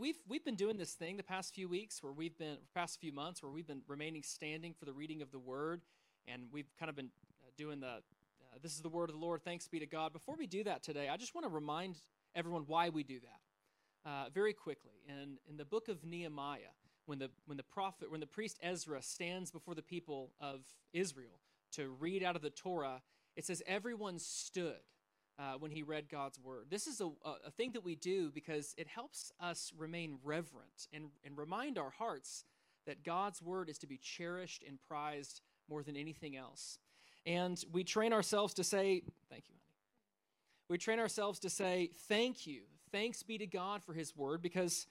we've we've been doing this thing the past few weeks where we've been past few months where we've been remaining standing for the reading of the word and we've kind of been uh, doing the uh, this is the word of the lord thanks be to god. Before we do that today i just want to remind everyone why we do that uh, very quickly. In in the book of nehemiah when the when the prophet when the priest ezra stands before the people of israel to read out of the torah it says everyone stood uh, when he read God's word. This is a, a thing that we do because it helps us remain reverent and, and remind our hearts that God's word is to be cherished and prized more than anything else. And we train ourselves to say, Thank you, honey. We train ourselves to say, Thank you. Thanks be to God for his word because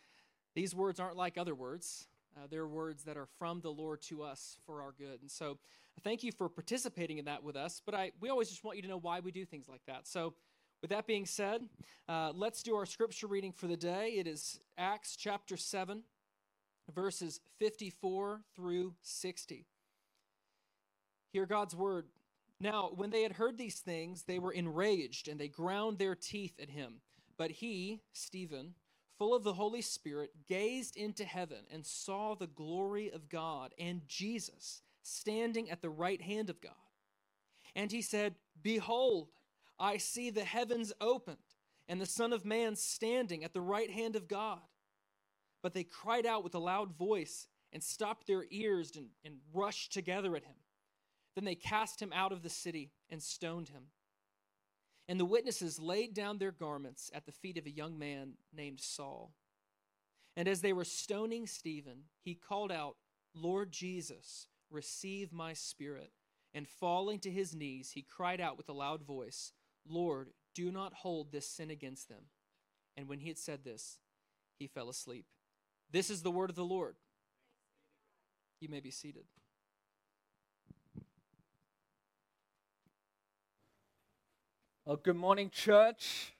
these words aren't like other words. Uh, they're words that are from the Lord to us for our good. And so thank you for participating in that with us. But I, we always just want you to know why we do things like that. So, with that being said, uh, let's do our scripture reading for the day. It is Acts chapter 7, verses 54 through 60. Hear God's word. Now, when they had heard these things, they were enraged and they ground their teeth at him. But he, Stephen, full of the Holy Spirit, gazed into heaven and saw the glory of God and Jesus standing at the right hand of God. And he said, Behold, I see the heavens opened and the Son of Man standing at the right hand of God. But they cried out with a loud voice and stopped their ears and, and rushed together at him. Then they cast him out of the city and stoned him. And the witnesses laid down their garments at the feet of a young man named Saul. And as they were stoning Stephen, he called out, Lord Jesus, receive my spirit. And falling to his knees, he cried out with a loud voice, Lord, do not hold this sin against them. And when he had said this, he fell asleep. This is the word of the Lord. You may be seated. Well, good morning, church.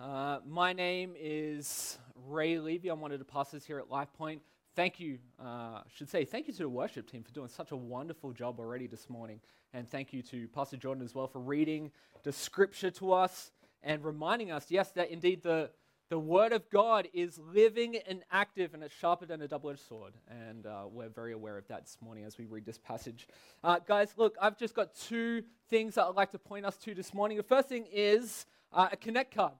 Uh, my name is Ray Levy. I'm one of the pastors here at LifePoint thank you, uh, should say, thank you to the worship team for doing such a wonderful job already this morning. And thank you to Pastor Jordan as well for reading the scripture to us and reminding us, yes, that indeed the, the Word of God is living and active and it's sharper than a double edged sword. And uh, we're very aware of that this morning as we read this passage. Uh, guys, look, I've just got two things that I'd like to point us to this morning. The first thing is uh, a Connect card.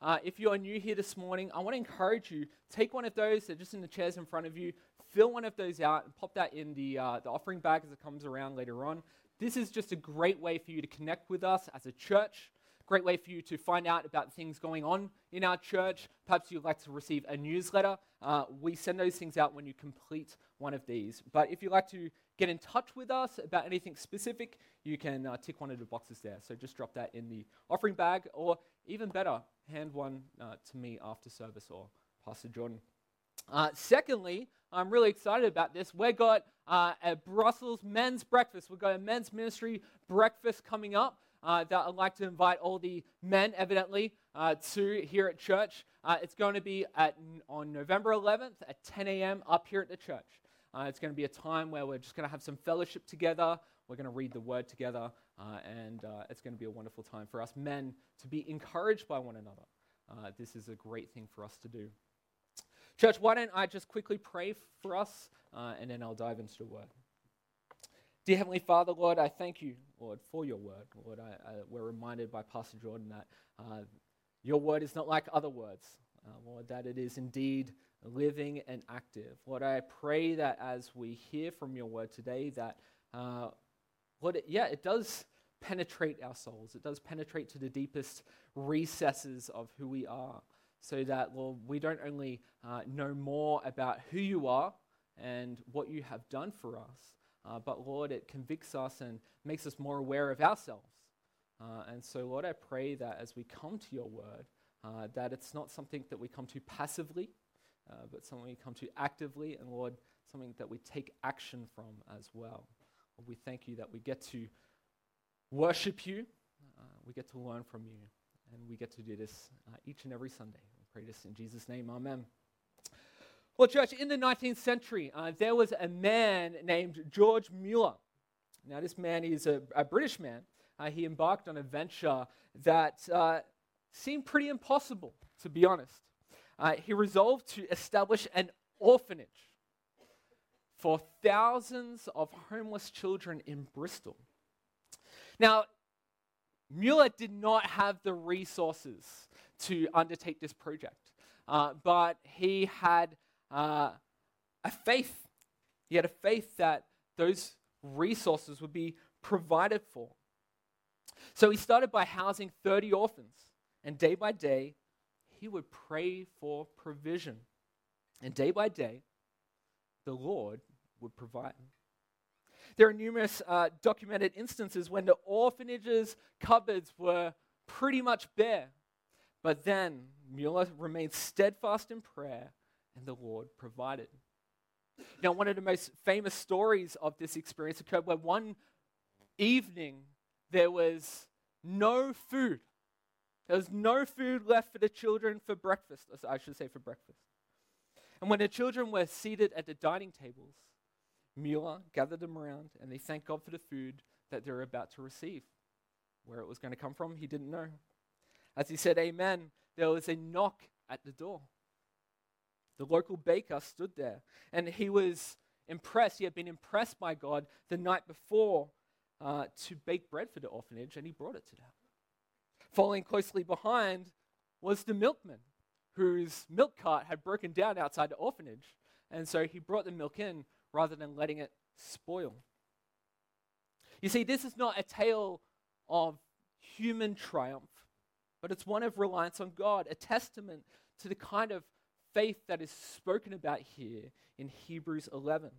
Uh, if you are new here this morning, I want to encourage you take one of those. They're just in the chairs in front of you. Fill one of those out and pop that in the, uh, the offering bag as it comes around later on. This is just a great way for you to connect with us as a church. Great way for you to find out about things going on in our church. Perhaps you'd like to receive a newsletter. Uh, we send those things out when you complete one of these. But if you'd like to get in touch with us about anything specific, you can uh, tick one of the boxes there. So just drop that in the offering bag, or even better, hand one uh, to me after service or Pastor Jordan. Uh, secondly, I'm really excited about this. We've got uh, a Brussels men's breakfast. We've got a men's ministry breakfast coming up uh, that I'd like to invite all the men, evidently, uh, to here at church. Uh, it's going to be at, on November 11th at 10 a.m. up here at the church. Uh, it's going to be a time where we're just going to have some fellowship together. We're going to read the word together, uh, and uh, it's going to be a wonderful time for us men to be encouraged by one another. This is a great thing for us to do. Church, why don't I just quickly pray for us, and then I'll dive into the word. Dear Heavenly Father, Lord, I thank you, Lord, for your word. Lord, I, I, we're reminded by Pastor Jordan that uh, your word is not like other words, Lord, that it is indeed living and active. Lord, I pray that as we hear from your word today, that uh, Lord, it, yeah, it does penetrate our souls. It does penetrate to the deepest recesses of who we are, so that, Lord, we don't only uh, know more about who you are and what you have done for us, uh, but, Lord, it convicts us and makes us more aware of ourselves. Uh, and so, Lord, I pray that as we come to your word, uh, that it's not something that we come to passively, uh, but something we come to actively, and, Lord, something that we take action from as well. Lord, we thank you that we get to worship you, uh, we get to learn from you, and we get to do this uh, each and every Sunday. We pray this in Jesus' name. Amen. Well, church, in the 19th century, uh, there was a man named George Mueller. Now, this man is a, a British man. Uh, he embarked on a venture that uh, seemed pretty impossible, to be honest. uh, he resolved to establish an orphanage for thousands of homeless children in Bristol. Now, Mueller did not have the resources to undertake this project, uh, but he had uh, a faith. He had a faith that those resources would be provided for. So he started by housing 30 orphans, and day by day, he would pray for provision. And day by day, the Lord would provide. There are numerous uh, documented instances when the orphanage's cupboards were pretty much bare. But then Mueller remained steadfast in prayer, and the Lord provided. Now, one of the most famous stories of this experience occurred where one evening there was no food. There was no food left for the children for breakfast, I should say for breakfast. And when the children were seated at the dining tables, Mueller gathered them around and they thanked God for the food that they were about to receive. Where it was going to come from, he didn't know. As he said, Amen, there was a knock at the door. The local baker stood there and he was impressed. He had been impressed by God the night before uh, to bake bread for the orphanage and he brought it to them. Following closely behind was the milkman whose milk cart had broken down outside the orphanage. And so he brought the milk in rather than letting it spoil. You see, this is not a tale of human triumph, but it's one of reliance on God, a testament to the kind of faith that is spoken about here in Hebrews 11.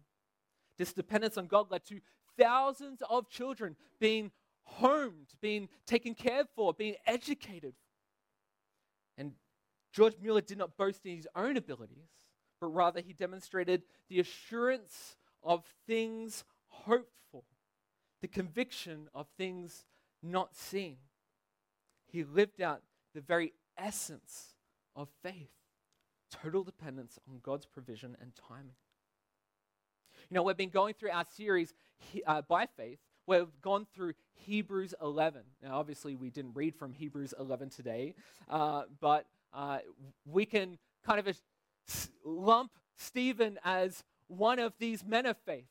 This dependence on God led to thousands of children being homed, being taken care for, being educated. And George Mueller did not boast in his own abilities, but rather he demonstrated the assurance of things hoped for, the conviction of things not seen. He lived out the very essence of faith total dependence on God's provision and timing. You know, we've been going through our series uh, by faith. We've gone through Hebrews 11. Now, obviously, we didn't read from Hebrews 11 today, uh, but uh, we can kind of lump Stephen as one of these men of faith.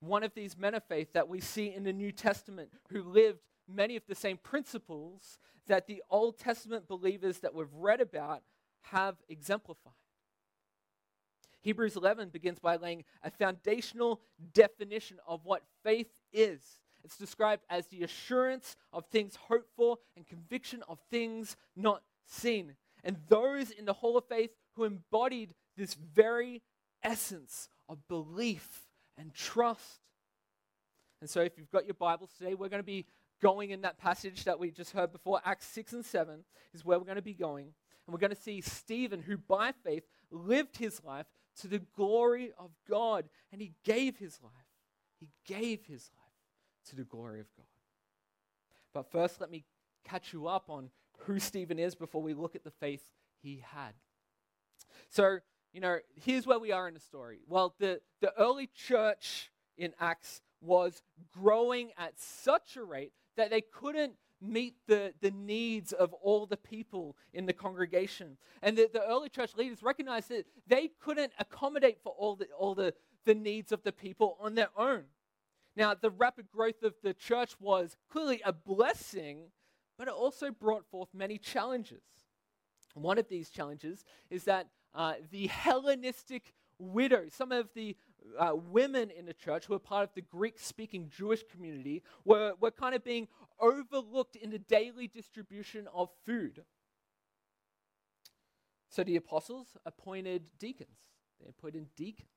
One of these men of faith that we see in the New Testament who lived many of the same principles that the Old Testament believers that we've read about have exemplified. Hebrews 11 begins by laying a foundational definition of what faith is. It's described as the assurance of things hoped for and conviction of things not seen. And those in the Hall of Faith who embodied this very essence of belief and trust. And so, if you've got your Bibles today, we're going to be going in that passage that we just heard before. Acts 6 and 7 is where we're going to be going. And we're going to see Stephen, who by faith lived his life to the glory of God. And he gave his life. He gave his life to the glory of God. But first, let me catch you up on who Stephen is before we look at the faith he had. So, you know, here's where we are in the story. Well, the, the early church in Acts was growing at such a rate that they couldn't meet the, the needs of all the people in the congregation. And the, the early church leaders recognized that they couldn't accommodate for all the, all the, the needs of the people on their own. Now, the rapid growth of the church was clearly a blessing, but it also brought forth many challenges. One of these challenges is that uh, the Hellenistic widows, some of the uh, women in the church who were part of the Greek speaking Jewish community, were, were kind of being overlooked in the daily distribution of food. So the apostles appointed deacons. They appointed deacons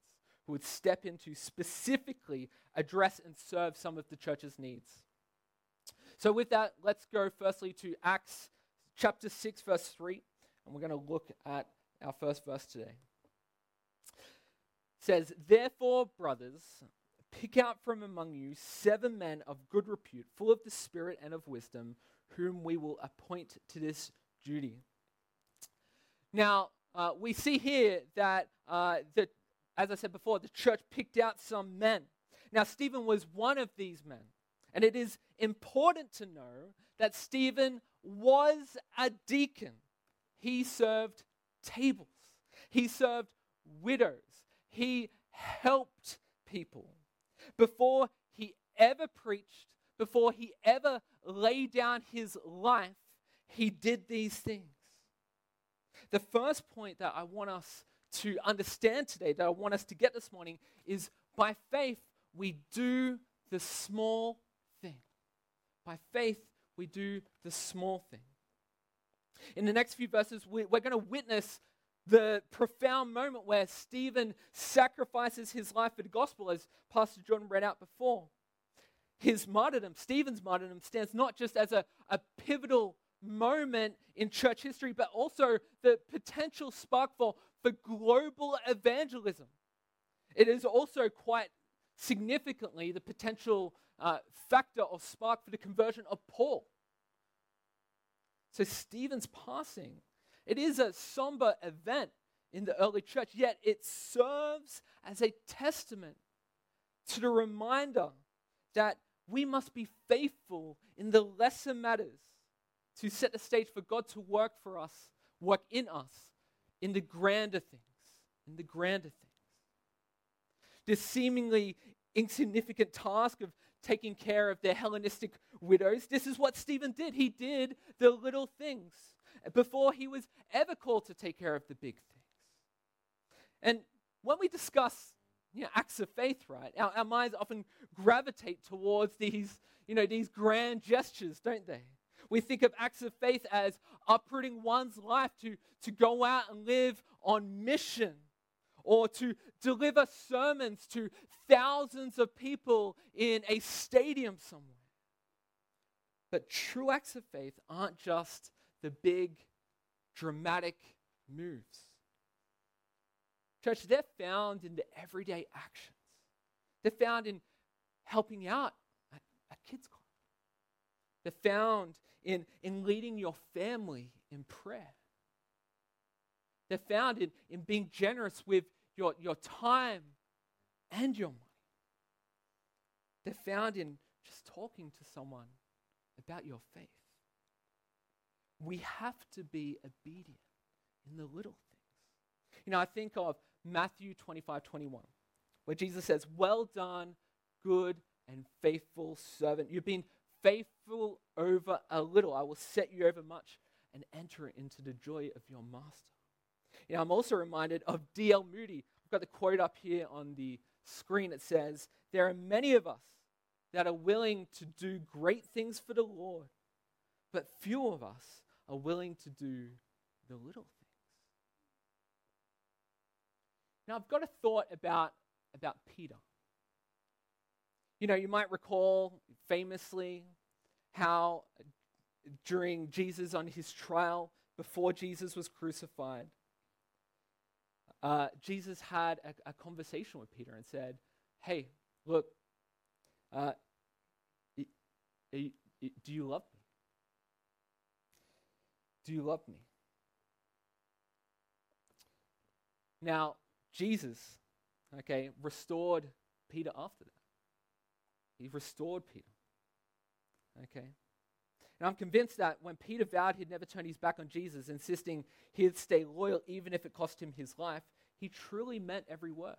who would step in to specifically address and serve some of the church's needs. So, with that, let's go firstly to Acts chapter 6, verse 3, and we're going to look at our first verse today. Says, Therefore, brothers, pick out from among you seven men of good repute, full of the Spirit and of wisdom, whom we will appoint to this duty. Now, uh, we see here that, uh, the, as I said before, the church picked out some men. Now, Stephen was one of these men. And it is important to know that Stephen was a deacon. He served tables, he served widows, he helped people. Before he ever preached, before he ever laid down his life, he did these things. The first point that I want us to understand today, that I want us to get this morning, is by faith, we do the small thing. By faith, we do the small thing. In the next few verses, we're going to witness the profound moment where Stephen sacrifices his life for the gospel, as Pastor Jordan read out before. His martyrdom, Stephen's martyrdom, stands not just as a, a pivotal moment in church history, but also the potential spark for, for global evangelism. It is also quite significantly the potential uh, factor or spark for the conversion of Paul. So, Stephen's passing, it is a somber event in the early church, yet it serves as a testament to the reminder that we must be faithful in the lesser matters to set the stage for God to work for us, work in us in the grander things, in the grander things. This seemingly insignificant task of taking care of their Hellenistic widows, this is what Stephen did. He did the little things before he was ever called to take care of the big things. And when we discuss you know, acts of faith, right, our, our minds often gravitate towards these, you know, these grand gestures, don't they? We think of acts of faith as uprooting one's life to, to go out and live on mission or to deliver sermons to thousands of people in a stadium somewhere. But true acts of faith aren't just the big, dramatic moves. Church, they're found in the everyday actions. They're found in helping out at, kids' club. They're found in, in leading your family in prayer. They're found in, in being generous with your, your time and your money. They're found in just talking to someone about your faith. We have to be obedient in the little things. You know, I think of Matthew 25 21, where Jesus says, Well done, good and faithful servant. You've been faithful over a little. I will set you over much and enter into the joy of your master. You know, I'm also reminded of D.L. Moody. I've got the quote up here on the screen. It says, There are many of us that are willing to do great things for the Lord, but few of us are willing to do the little things. Now, I've got a thought about, about Peter. You know, you might recall famously how during Jesus on his trial, before Jesus was crucified, uh, Jesus had a, a, conversation with Peter and said, Hey, look, uh, do you love? Do you love me? Now, Jesus, okay, restored Peter after that. He restored Peter. Okay? And I'm convinced that when Peter vowed he'd never turn his back on Jesus, insisting he'd stay loyal even if it cost him his life, he truly meant every word.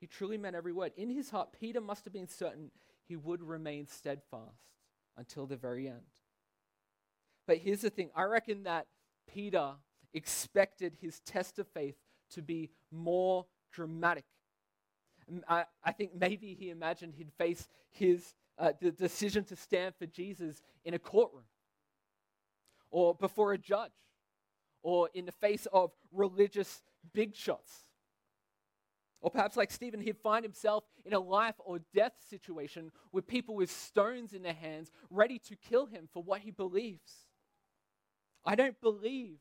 He truly meant every word. In his heart, Peter must have been certain he would remain steadfast until the very end. But here's the thing I reckon that Peter expected his test of faith to be more dramatic. I, I think maybe he imagined he'd face his uh, the decision to stand for Jesus in a courtroom or before a judge or in the face of religious big shots. Or perhaps, like Stephen, he'd find himself in a life or death situation with people with stones in their hands ready to kill him for what he believes. I don't believe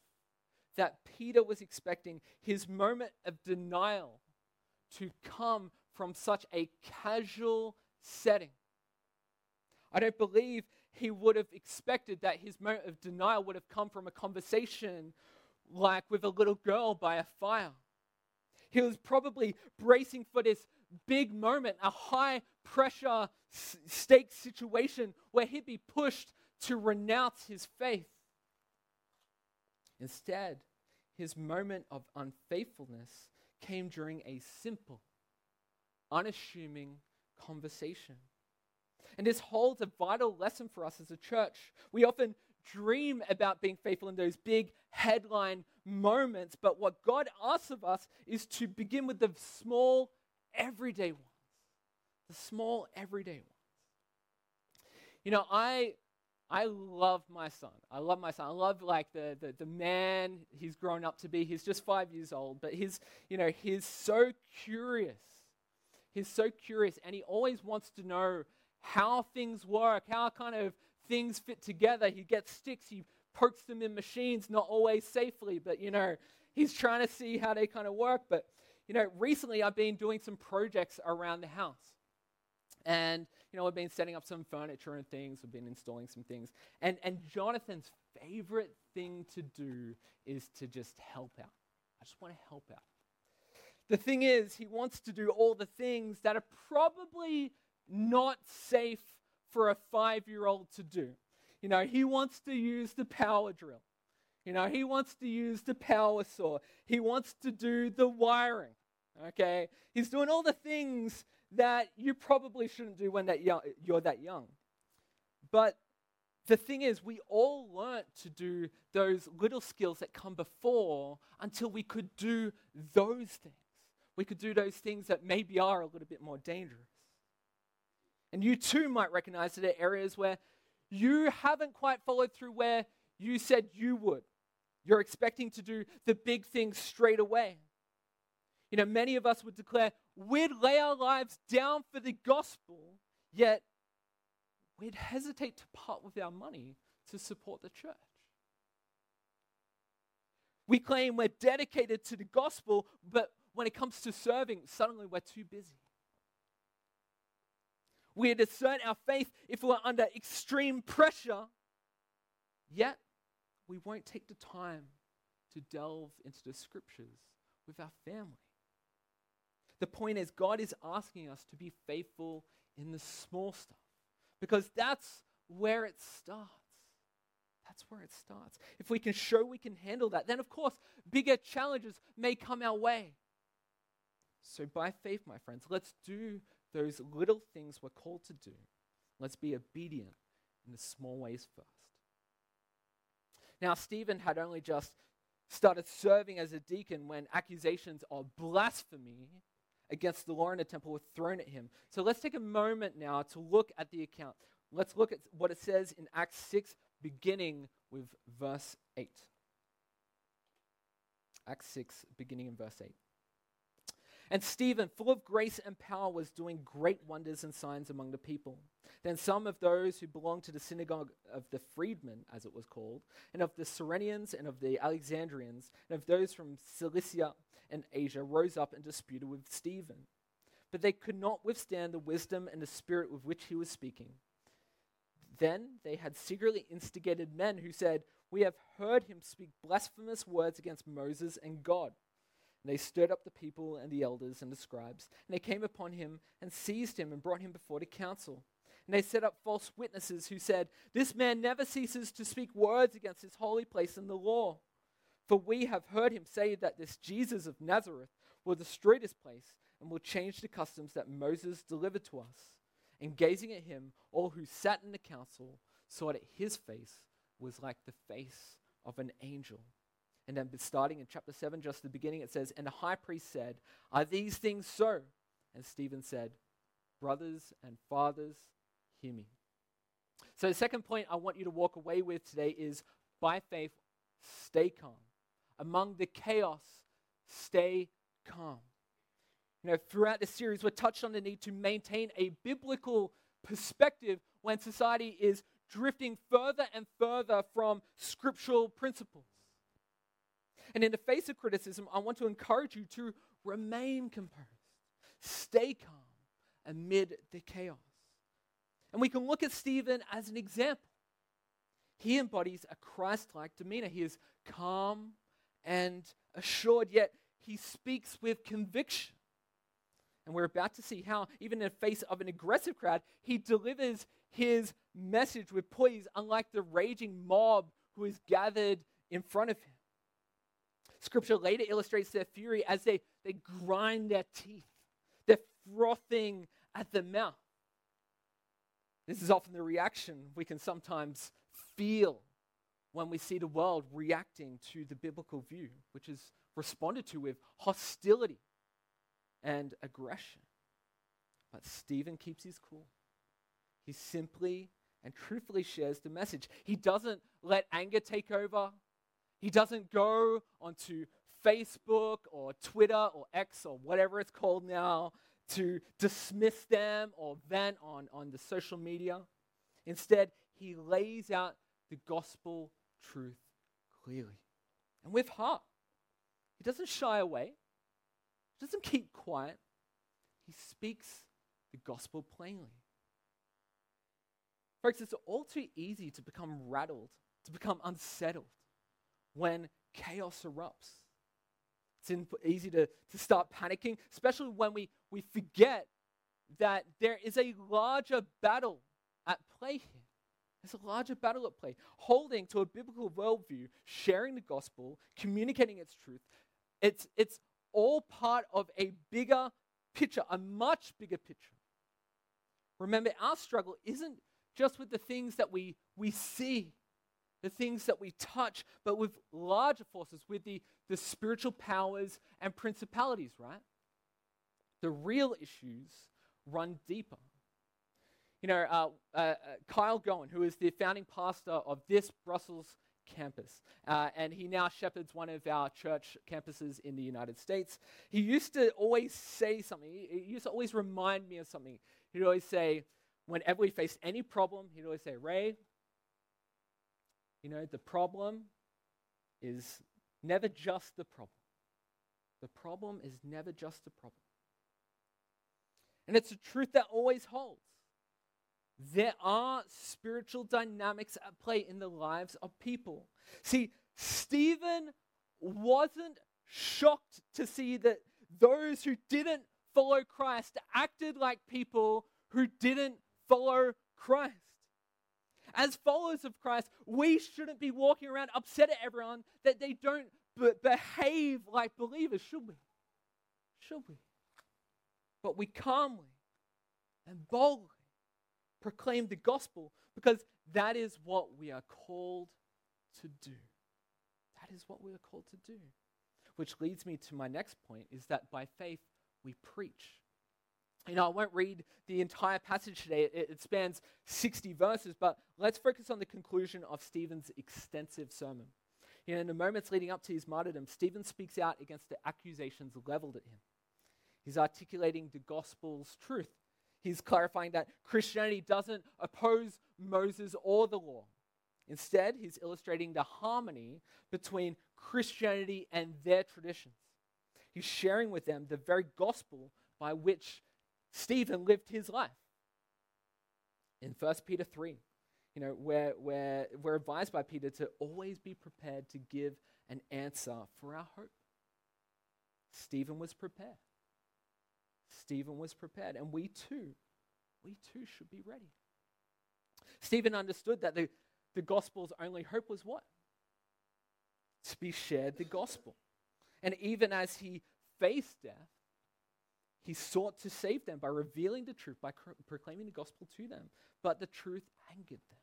that Peter was expecting his moment of denial to come from such a casual setting. I don't believe he would have expected that his moment of denial would have come from a conversation like with a little girl by a fire. He was probably bracing for this big moment, a high pressure stake situation where he'd be pushed to renounce his faith. Instead, his moment of unfaithfulness came during a simple, unassuming conversation. And this holds a vital lesson for us as a church. We often dream about being faithful in those big headline moments, but what God asks of us is to begin with the small, everyday ones. The small, everyday ones. You know, I I love my son. I love my son. I love like the, the, the man he's grown up to be. He's just five years old, but he's, you know, he's so curious. He's so curious and he always wants to know how things work, how kind of things fit together. He gets sticks, he pokes them in machines, not always safely, but you know, he's trying to see how they kind of work. But you know, recently I've been doing some projects around the house. And you know, we've been setting up some furniture and things, we've been installing some things. And and Jonathan's favorite thing to do is to just help out. I just want to help out. The thing is, he wants to do all the things that are probably not safe for a five year old to do. You know, he wants to use the power drill. You know, he wants to use the power saw. He wants to do the wiring. Okay? He's doing all the things that you probably shouldn't do when that young, you're that young. But the thing is, we all learnt to do those little skills that come before until we could do those things. We could do those things that maybe are a little bit more dangerous. And you too might recognize that there are areas where you haven't quite followed through where you said you would. You're expecting to do the big things straight away. You know, many of us would declare we'd lay our lives down for the gospel, yet we'd hesitate to part with our money to support the church. We claim we're dedicated to the gospel, but when it comes to serving, suddenly we're too busy. We discern our faith if we're under extreme pressure, yet we won't take the time to delve into the scriptures with our family. The point is, God is asking us to be faithful in the small stuff because that's where it starts. That's where it starts. If we can show we can handle that, then of course, bigger challenges may come our way. So, by faith, my friends, let's do those little things we're called to do. Let's be obedient in the small ways first. Now, Stephen had only just started serving as a deacon when accusations of blasphemy against the law in the temple were thrown at him. So let's take a moment now to look at the account. Let's look at what it says in Acts 6, beginning with verse 8. Acts 6, beginning in verse 8. And Stephen, full of grace and power, was doing great wonders and signs among the people. Then some of those who belonged to the synagogue of the freedmen, as it was called, and of the Cyrenians and of the Alexandrians, and of those from Cilicia and Asia, rose up and disputed with Stephen. But they could not withstand the wisdom and the spirit with which he was speaking. Then they had secretly instigated men who said, We have heard him speak blasphemous words against Moses and God. And they stirred up the people and the elders and the scribes. And they came upon him and seized him and brought him before the council. And they set up false witnesses who said, This man never ceases to speak words against his holy place and the law. For we have heard him say that this Jesus of Nazareth will destroy this place and will change the customs that Moses delivered to us. And gazing at him, all who sat in the council saw that his face was like the face of an angel. And then starting in chapter 7, just the beginning, it says, And the high priest said, Are these things so? And Stephen said, Brothers and fathers, hear me. So the second point I want you to walk away with today is by faith, stay calm. Among the chaos, stay calm. You know, throughout this series, we're touched on the need to maintain a biblical perspective when society is drifting further and further from scriptural principles. And in the face of criticism, I want to encourage you to remain composed, stay calm amid the chaos. And we can look at Stephen as an example. He embodies a Christ like demeanor. He is calm and assured, yet he speaks with conviction. And we're about to see how, even in the face of an aggressive crowd, he delivers his message with poise, unlike the raging mob who is gathered in front of him. Scripture later illustrates their fury as they, they grind their teeth. They're frothing at the mouth. This is often the reaction we can sometimes feel when we see the world reacting to the biblical view, which is responded to with hostility and aggression. But Stephen keeps his cool. He simply and truthfully shares the message. He doesn't let anger take over. He doesn't go onto Facebook or Twitter or X or whatever it's called now to dismiss them or vent on, on the social media. Instead, he lays out the gospel truth clearly and with heart. He doesn't shy away, he doesn't keep quiet. He speaks the gospel plainly. Folks, it's all too easy to become rattled, to become unsettled when chaos erupts. It's easy to, to start panicking, especially when we, we forget that there is a larger battle at play here. There's a larger battle at play. Holding to a biblical worldview, sharing the gospel, communicating its truth, it's, it's all part of a bigger picture, a much bigger picture. Remember, our struggle isn't just with the things that we, we see, the things that we touch, but with larger forces, with the, the spiritual powers and principalities, right? The real issues run deeper. You know, uh, uh, uh, Kyle Goen, who is the founding pastor of this Brussels campus, uh, and he now shepherds one of our church campuses in the United States. He used to always say something, he used to always remind me of something. He'd always say, whenever we faced any problem, he'd always say, Ray, you know, the problem is never just the problem. The problem is never just the problem. And it's a truth that always holds. There are spiritual dynamics at play in the lives of people. See, Stephen wasn't shocked to see that those who didn't follow Christ acted like people who didn't follow Christ. As followers of Christ, we shouldn't be walking around upset at everyone that they don't be- behave like believers, should we? Should we? But we calmly and boldly proclaim the gospel because that is what we are called to do. That is what we are called to do. Which leads me to my next point is that by faith we preach. You know, I won't read the entire passage today. It, it, spans 60 verses, but let's focus on the conclusion of Stephen's extensive sermon. You know, in the moments leading up to his martyrdom, Stephen speaks out against the accusations leveled at him. He's articulating the gospel's truth. He's clarifying that Christianity doesn't oppose Moses or the law. Instead, he's illustrating the harmony between Christianity and their traditions. He's sharing with them the very gospel by which Stephen lived his life. In 1 Peter 3, you know, where, where we're advised by Peter to always be prepared to give an answer for our hope. Stephen was prepared. Stephen was prepared, and we too, we too should be ready. Stephen understood that the, the gospel's only hope was what? To be shared the gospel. And even as he faced death, he sought to save them by revealing the truth, by cr- proclaiming the gospel to them. But the truth angered them.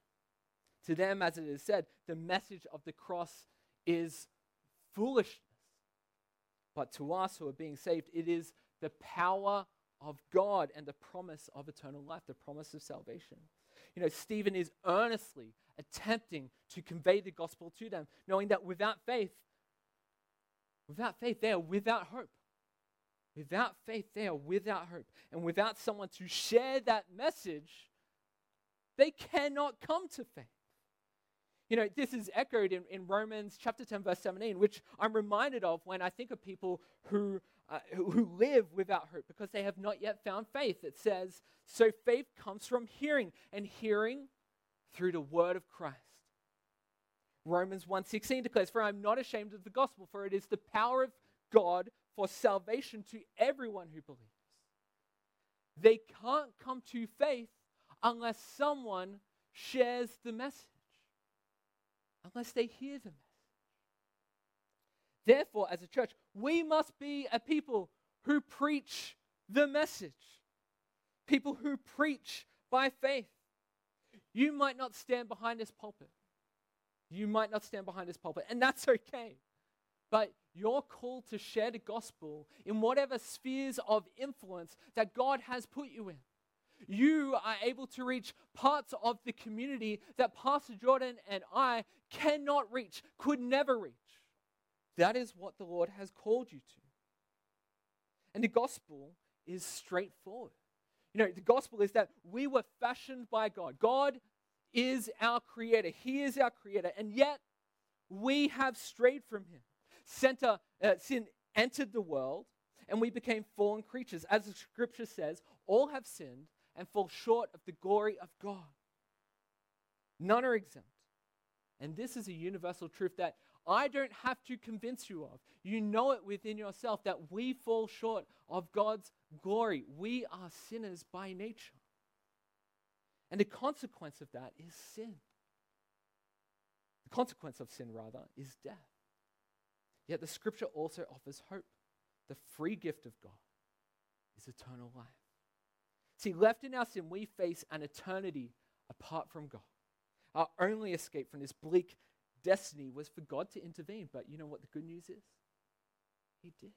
To them, as it is said, the message of the cross is foolishness. But to us who are being saved, it is the power of God and the promise of eternal life, the promise of salvation. You know, Stephen is earnestly attempting to convey the gospel to them, knowing that without faith, without faith, they are without hope. Without faith, they are without hope. And without someone to share that message, they cannot come to faith. You know, this is echoed in, in Romans chapter 10, verse 17, which I'm reminded of when I think of people who, uh, who, live without hope because they have not yet found faith. It says, So faith comes from hearing, and hearing through the word of Christ. Romans 1:16 declares, For I'm not ashamed of the gospel, for it is the power of God for salvation to everyone who believes. They can't come to faith unless someone shares the message, unless they hear the message. Therefore, as a church, we must be a people who preach the message, people who preach by faith. You might not stand behind this pulpit. You might not stand behind this pulpit, and that's okay. But you're called to share the gospel in whatever spheres of influence that God has put you in. You are able to reach parts of the community that Pastor Jordan and I cannot reach, could never reach. That is what the Lord has called you to. And the gospel is straightforward. You know, the gospel is that we were fashioned by God. God is our creator, He is our creator, and yet we have strayed from Him. Center, uh, sin entered the world, and we became fallen creatures. As the scripture says, all have sinned and fall short of the glory of God. None are exempt. And this is a universal truth that I don't have to convince you of. You know it within yourself that we fall short of God's glory. We are sinners by nature. And the consequence of that is sin. The consequence of sin, rather, is death. Yet the scripture also offers hope. The free gift of God is eternal life. See, left in our sin, we face an eternity apart from God. Our only escape from this bleak destiny was for God to intervene. But you know what the good news is? He did.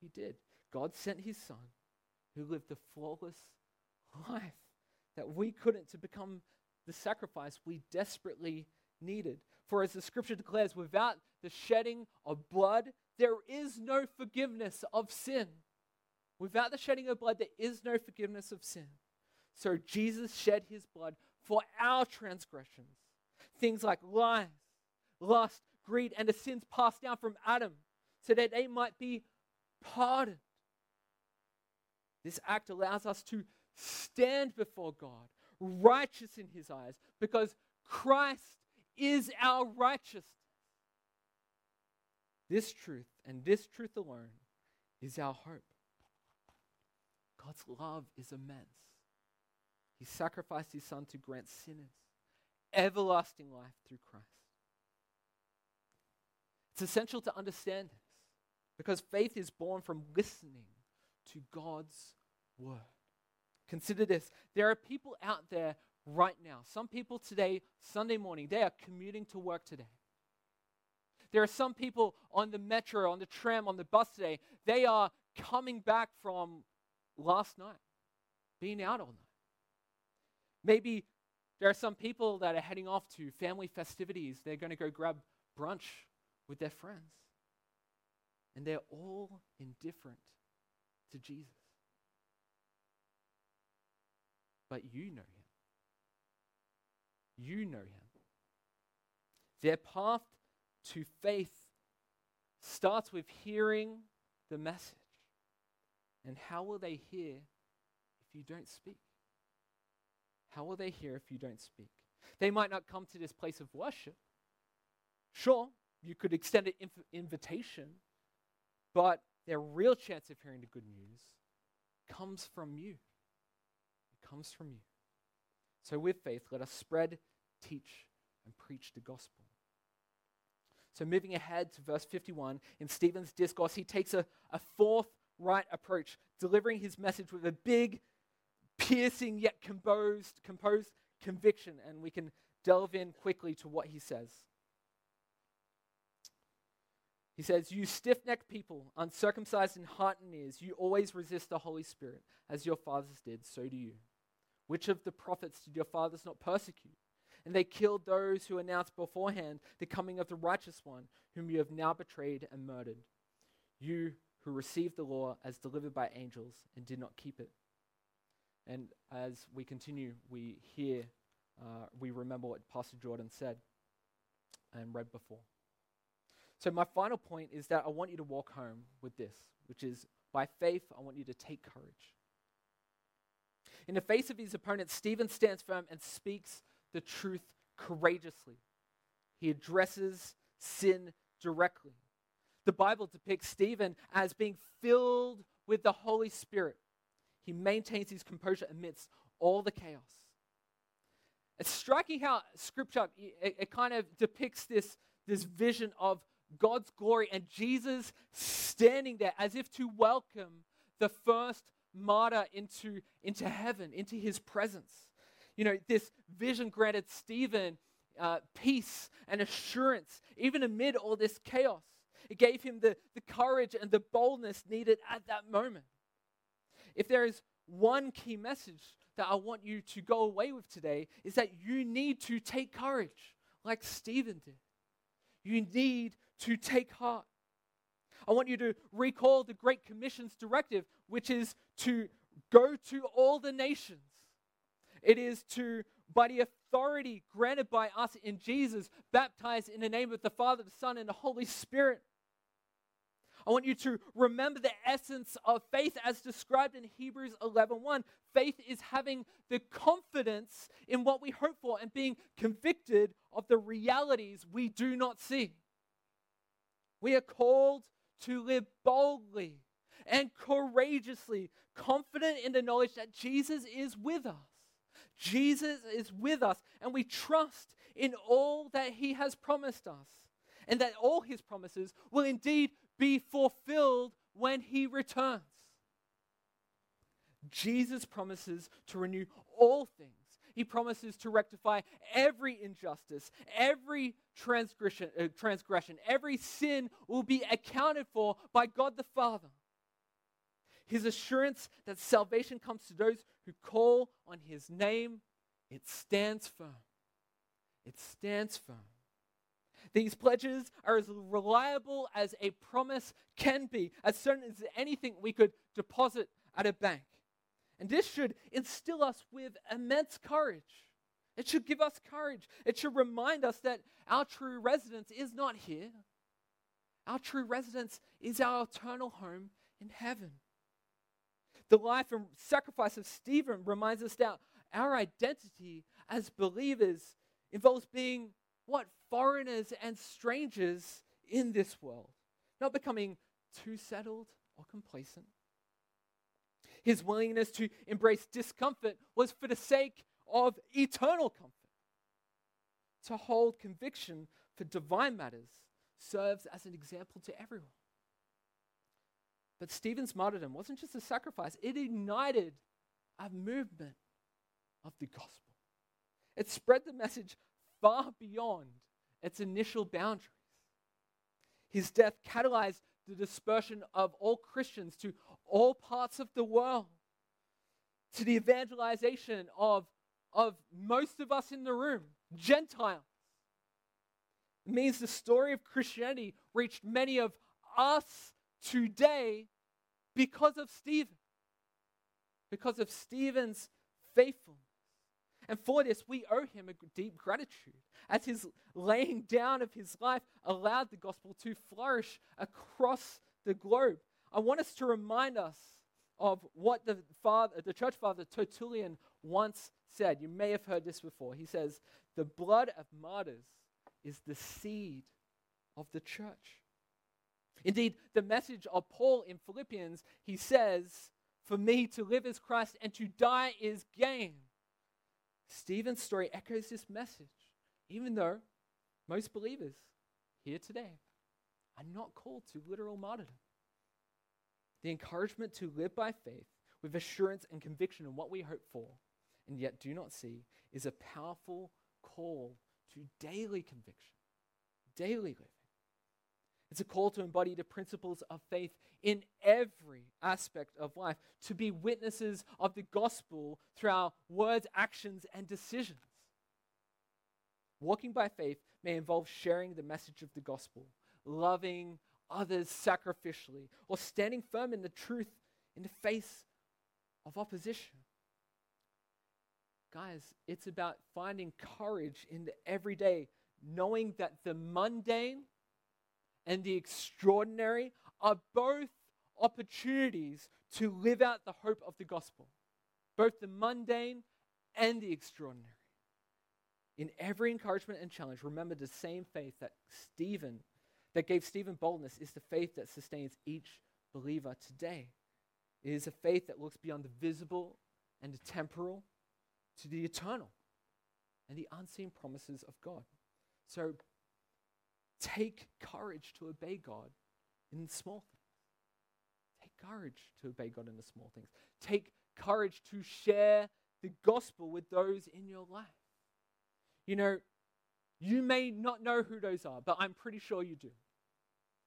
He did. God sent his son who lived a flawless life that we couldn't to become the sacrifice we desperately needed. For as the scripture declares, without the shedding of blood, there is no forgiveness of sin. Without the shedding of blood, there is no forgiveness of sin. So Jesus shed his blood for our transgressions. Things like lies, lust, greed, and the sins passed down from Adam, so that they might be pardoned. This act allows us to stand before God, righteous in his eyes, because Christ is our righteousness. This truth and this truth alone is our hope. God's love is immense. He sacrificed his son to grant sinners everlasting life through Christ. It's essential to understand this because faith is born from listening to God's word. Consider this there are people out there right now. Some people today, Sunday morning, they are commuting to work today. There are some people on the metro, on the tram, on the bus today. They are coming back from last night, being out all night. Maybe there are some people that are heading off to family festivities. They're going to go grab brunch with their friends. And they're all indifferent to Jesus. But you know him. You know him. Their path to faith starts with hearing the message. And how will they hear if you don't speak? How will they hear if you don't speak? They might not come to this place of worship. Sure, you could extend an inv- invitation, but their real chance of hearing the good news comes from you. It comes from you. So, with faith, let us spread, teach, and preach the gospel. So, moving ahead to verse 51, in Stephen's discourse, he takes a, a fourth right approach, delivering his message with a big, piercing yet composed, composed conviction. And we can delve in quickly to what he says. He says, You stiff necked people, uncircumcised in heart and ears, you always resist the Holy Spirit, as your fathers did, so do you. Which of the prophets did your fathers not persecute? And they killed those who announced beforehand the coming of the righteous one, whom you have now betrayed and murdered. You who received the law as delivered by angels and did not keep it. And as we continue, we hear, uh, we remember what Pastor Jordan said and read before. So, my final point is that I want you to walk home with this, which is by faith, I want you to take courage. In the face of his opponents, Stephen stands firm and speaks the truth courageously. He addresses sin directly. The Bible depicts Stephen as being filled with the Holy Spirit. He maintains his composure amidst all the chaos. It's striking how Scripture it, it kind of depicts this, this vision of God's glory and Jesus standing there as if to welcome the first martyr into, into heaven, into his presence. You know, this vision granted Stephen uh, peace and assurance, even amid all this chaos. It gave him the, the courage and the boldness needed at that moment. If there is one key message that I want you to go away with today, is that you need to take courage, like Stephen did. You need to take heart. I want you to recall the Great Commission's directive, which is to go to all the nations. It is to, by the authority granted by us in Jesus, baptize in the name of the Father, the Son, and the Holy Spirit. I want you to remember the essence of faith as described in Hebrews 11:1. Faith is having the confidence in what we hope for and being convicted of the realities we do not see. We are called to live boldly and courageously, confident in the knowledge that Jesus is with us. Jesus is with us, and we trust in all that he has promised us, and that all his promises will indeed be fulfilled when he returns. Jesus promises to renew all things. He promises to rectify every injustice, every transgression, uh, transgression, every sin will be accounted for by God the Father. His assurance that salvation comes to those who call on his name, it stands firm. It stands firm. These pledges are as reliable as a promise can be, as certain as anything we could deposit at a bank. And this should instill us with immense courage. It should give us courage. It should remind us that our true residence is not here. Our true residence is our eternal home in heaven. The life and sacrifice of Stephen reminds us that our identity as believers involves being what? Foreigners and strangers in this world, not becoming too settled or complacent. His willingness to embrace discomfort was for the sake of eternal comfort. To hold conviction for divine matters serves as an example to everyone. But Stephen's martyrdom wasn't just a sacrifice, it ignited a movement of the gospel. It spread the message far beyond its initial boundaries. His death catalyzed the dispersion of all Christians to all parts of the world, to the evangelization of, of most of us in the room, Gentiles. It means the story of Christianity reached many of us today because of Stephen, because of Stephen's faithfulness. And for this, we owe him a deep gratitude, as his laying down of his life allowed the gospel to flourish across the globe. I want us to remind us of what the father, the church father Tertullian once said. You may have heard this before. He says, "The blood of martyrs is the seed of the church." Indeed, the message of Paul in Philippians, he says, "For me to live is Christ and to die is gain." Stephen's story echoes this message, even though most believers here today are not called to literal martyrdom. The encouragement to live by faith with assurance and conviction in what we hope for and yet do not see is a powerful call to daily conviction, daily living. It's a call to embody the principles of faith in every aspect of life, to be witnesses of the gospel through our words, actions, and decisions. Walking by faith may involve sharing the message of the gospel, loving others sacrificially, or standing firm in the truth in the face of opposition. Guys, it's about finding courage in the everyday, knowing that the mundane and the extraordinary are both opportunities to live out the hope of the gospel, both the mundane and the extraordinary. In every encouragement and challenge, remember the same faith that Stephen, that gave Stephen boldness, is the faith that sustains each believer today. It is a faith that looks beyond the visible and the temporal to the eternal and the unseen promises of God. So take courage to obey God in the small things. Take courage to obey God in the small things. Take courage to share the gospel with those in your life. You know, you may not know who those are, but I'm pretty sure you do.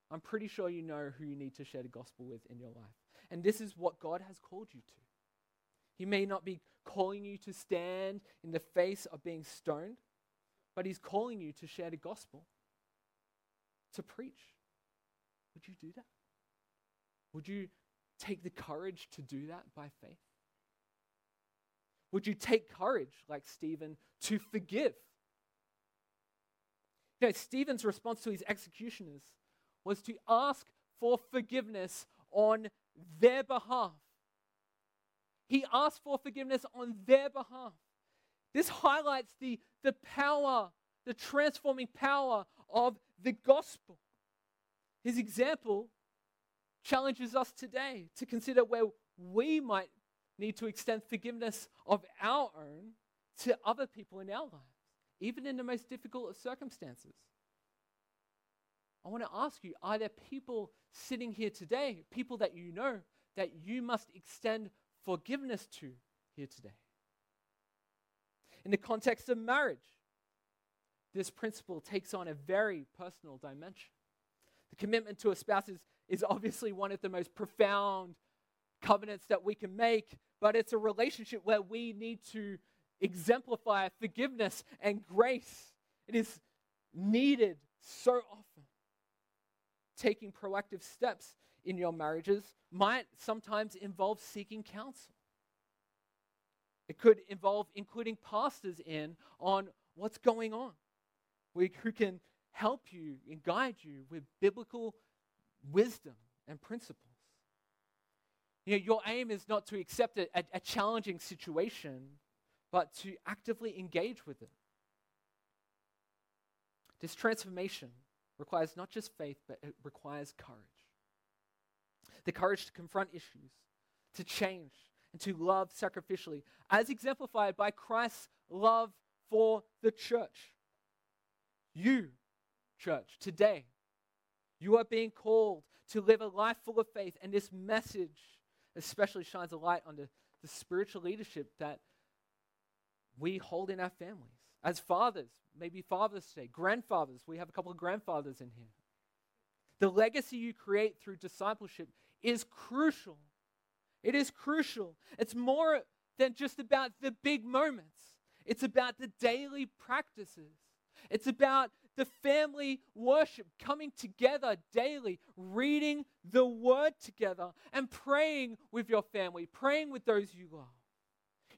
I'm pretty sure you know who you need to share the gospel with in your life. And this is what God has called you to. He may not be calling you to stand in the face of being stoned, but He's calling you to share the gospel, to preach. Would you do that? Would you take the courage to do that by faith? Would you take courage, like Stephen, to forgive? You know, Stephen's response to his executioners was to ask for forgiveness on their behalf. He asked for forgiveness on their behalf. This highlights the, the power, the transforming power of the gospel. His example challenges us today to consider where we might need to extend forgiveness of our own to other people in our lives, even in the most difficult of circumstances. I want to ask you are there people sitting here today, people that you know, that you must extend forgiveness to here today? In the context of marriage, this principle takes on a very personal dimension. The commitment to a spouse is, is obviously one of the most profound covenants that we can make, but it's a relationship where we need to exemplify forgiveness and grace. It is needed so often. Taking proactive steps in your marriages might sometimes involve seeking counsel. It could involve including pastors in on what's going on, who can help you and guide you with biblical wisdom and principles. You know, your aim is not to accept a, a, a challenging situation, but to actively engage with it. This transformation requires not just faith, but it requires courage. The courage to confront issues, to change, and to love sacrificially, as exemplified by Christ's love for the church. You, church, today, you are being called to live a life full of faith, and this message especially shines a light on the, the spiritual leadership that we hold in our families. As fathers, maybe fathers today, grandfathers, we have a couple of grandfathers in here. The legacy you create through discipleship is crucial. It is crucial. It's more than just about the big moments, it's about the daily practices. It's about the family worship, coming together daily, reading the word together, and praying with your family, praying with those you love.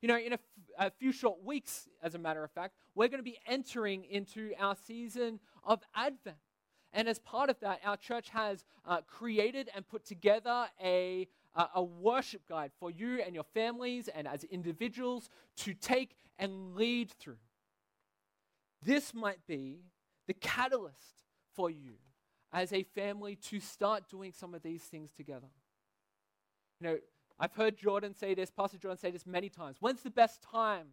You know, in a, f- a few short weeks, as a matter of fact, we're going to be entering into our season of Advent. And as part of that, our church has uh, created and put together a, uh, a worship guide for you and your families and as individuals to take and lead through. This might be the catalyst for you as a family to start doing some of these things together. You know, I've heard Jordan say this, Pastor Jordan say this many times. When's the best time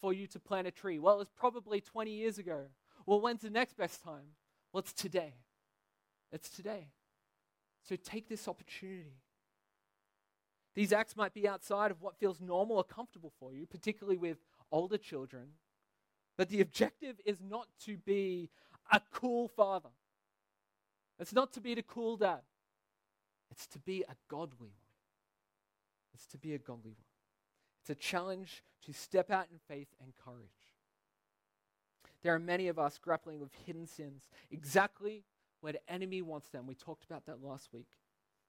for you to plant a tree? Well, it's probably 20 years ago. Well, when's the next best time? Well, it's today. It's today. So take this opportunity. These acts might be outside of what feels normal or comfortable for you, particularly with older children. But the objective is not to be a cool father. It's not to be the cool dad. It's to be a godly one. It's to be a godly one. It's a challenge to step out in faith and courage. There are many of us grappling with hidden sins, exactly where the enemy wants them. We talked about that last week.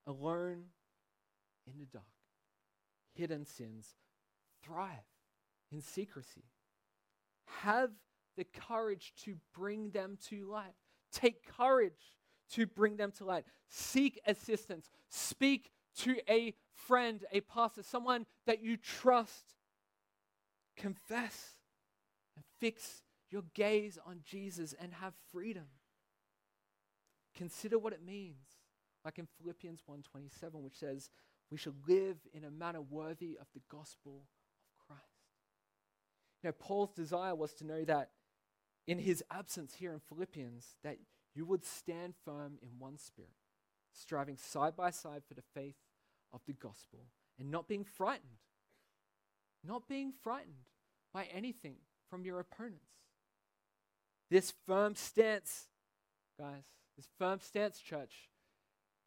Alone in the dark. Hidden sins thrive in secrecy. Have the courage to bring them to light. Take courage to bring them to light. Seek assistance. Speak to a friend, a pastor, someone that you trust. Confess and fix your gaze on Jesus and have freedom. Consider what it means, like in Philippians 1:27 which says, "We shall live in a manner worthy of the gospel of Christ." You know, Paul's desire was to know that in his absence here in Philippians that you would stand firm in one spirit, striving side by side for the faith of the gospel, and not being frightened, not being frightened by anything from your opponents. This firm stance, guys, this firm stance, church,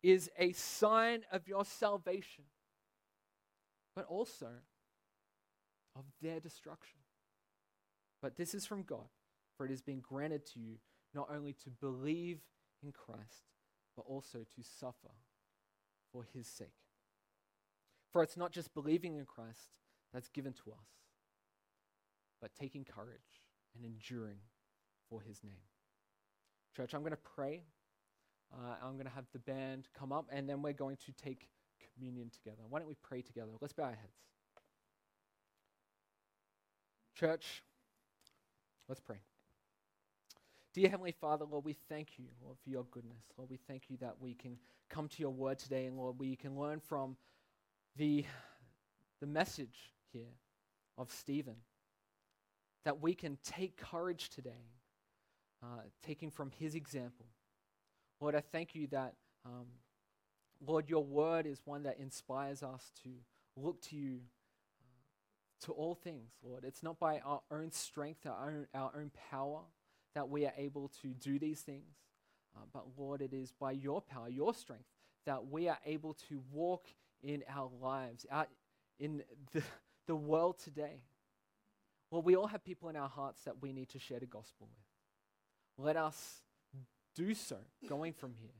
is a sign of your salvation, but also of their destruction. But this is from God, for it has been granted to you not only to believe in Christ, but also to suffer for his sake. For it's not just believing in Christ that's given to us, but taking courage and enduring for his name. Church, I'm going to pray. Uh, I'm going to have the band come up, and then we're going to take communion together. Why don't we pray together? Let's bow our heads. Church, let's pray. Dear Heavenly Father, Lord, we thank you, Lord, for your goodness. Lord, we thank you that we can come to your word today, and Lord, we can learn from the, the message here of Stephen, that we can take courage today, uh, taking from his example. Lord, I thank you that, um, Lord, your word is one that inspires us to look to you uh, to all things, Lord. It's not by our own strength, our own, our own power that we are able to do these things, uh, but Lord, it is by your power, your strength, that we are able to walk in our lives, out in the, the world today. Well, we all have people in our hearts that we need to share the gospel with. Let us do so going from here,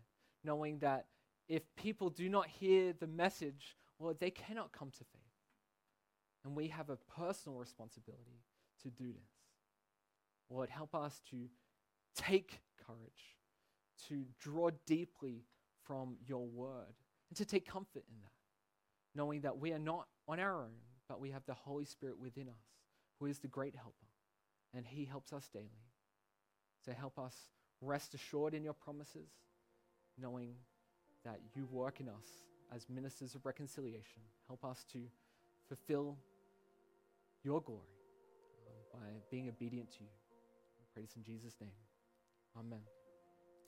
knowing that if people do not hear the message, well, they cannot come to faith. And we have a personal responsibility to do this. Lord, help us to take courage, to draw deeply from your word, and to take comfort in that, knowing that we are not on our own, but we have the Holy Spirit within us, who is the great helper, and he helps us daily. So help us rest assured in your promises, knowing that you work in us as ministers of reconciliation. Help us to fulfill your glory uh, by being obedient to you. I pray this in Jesus' name. Amen.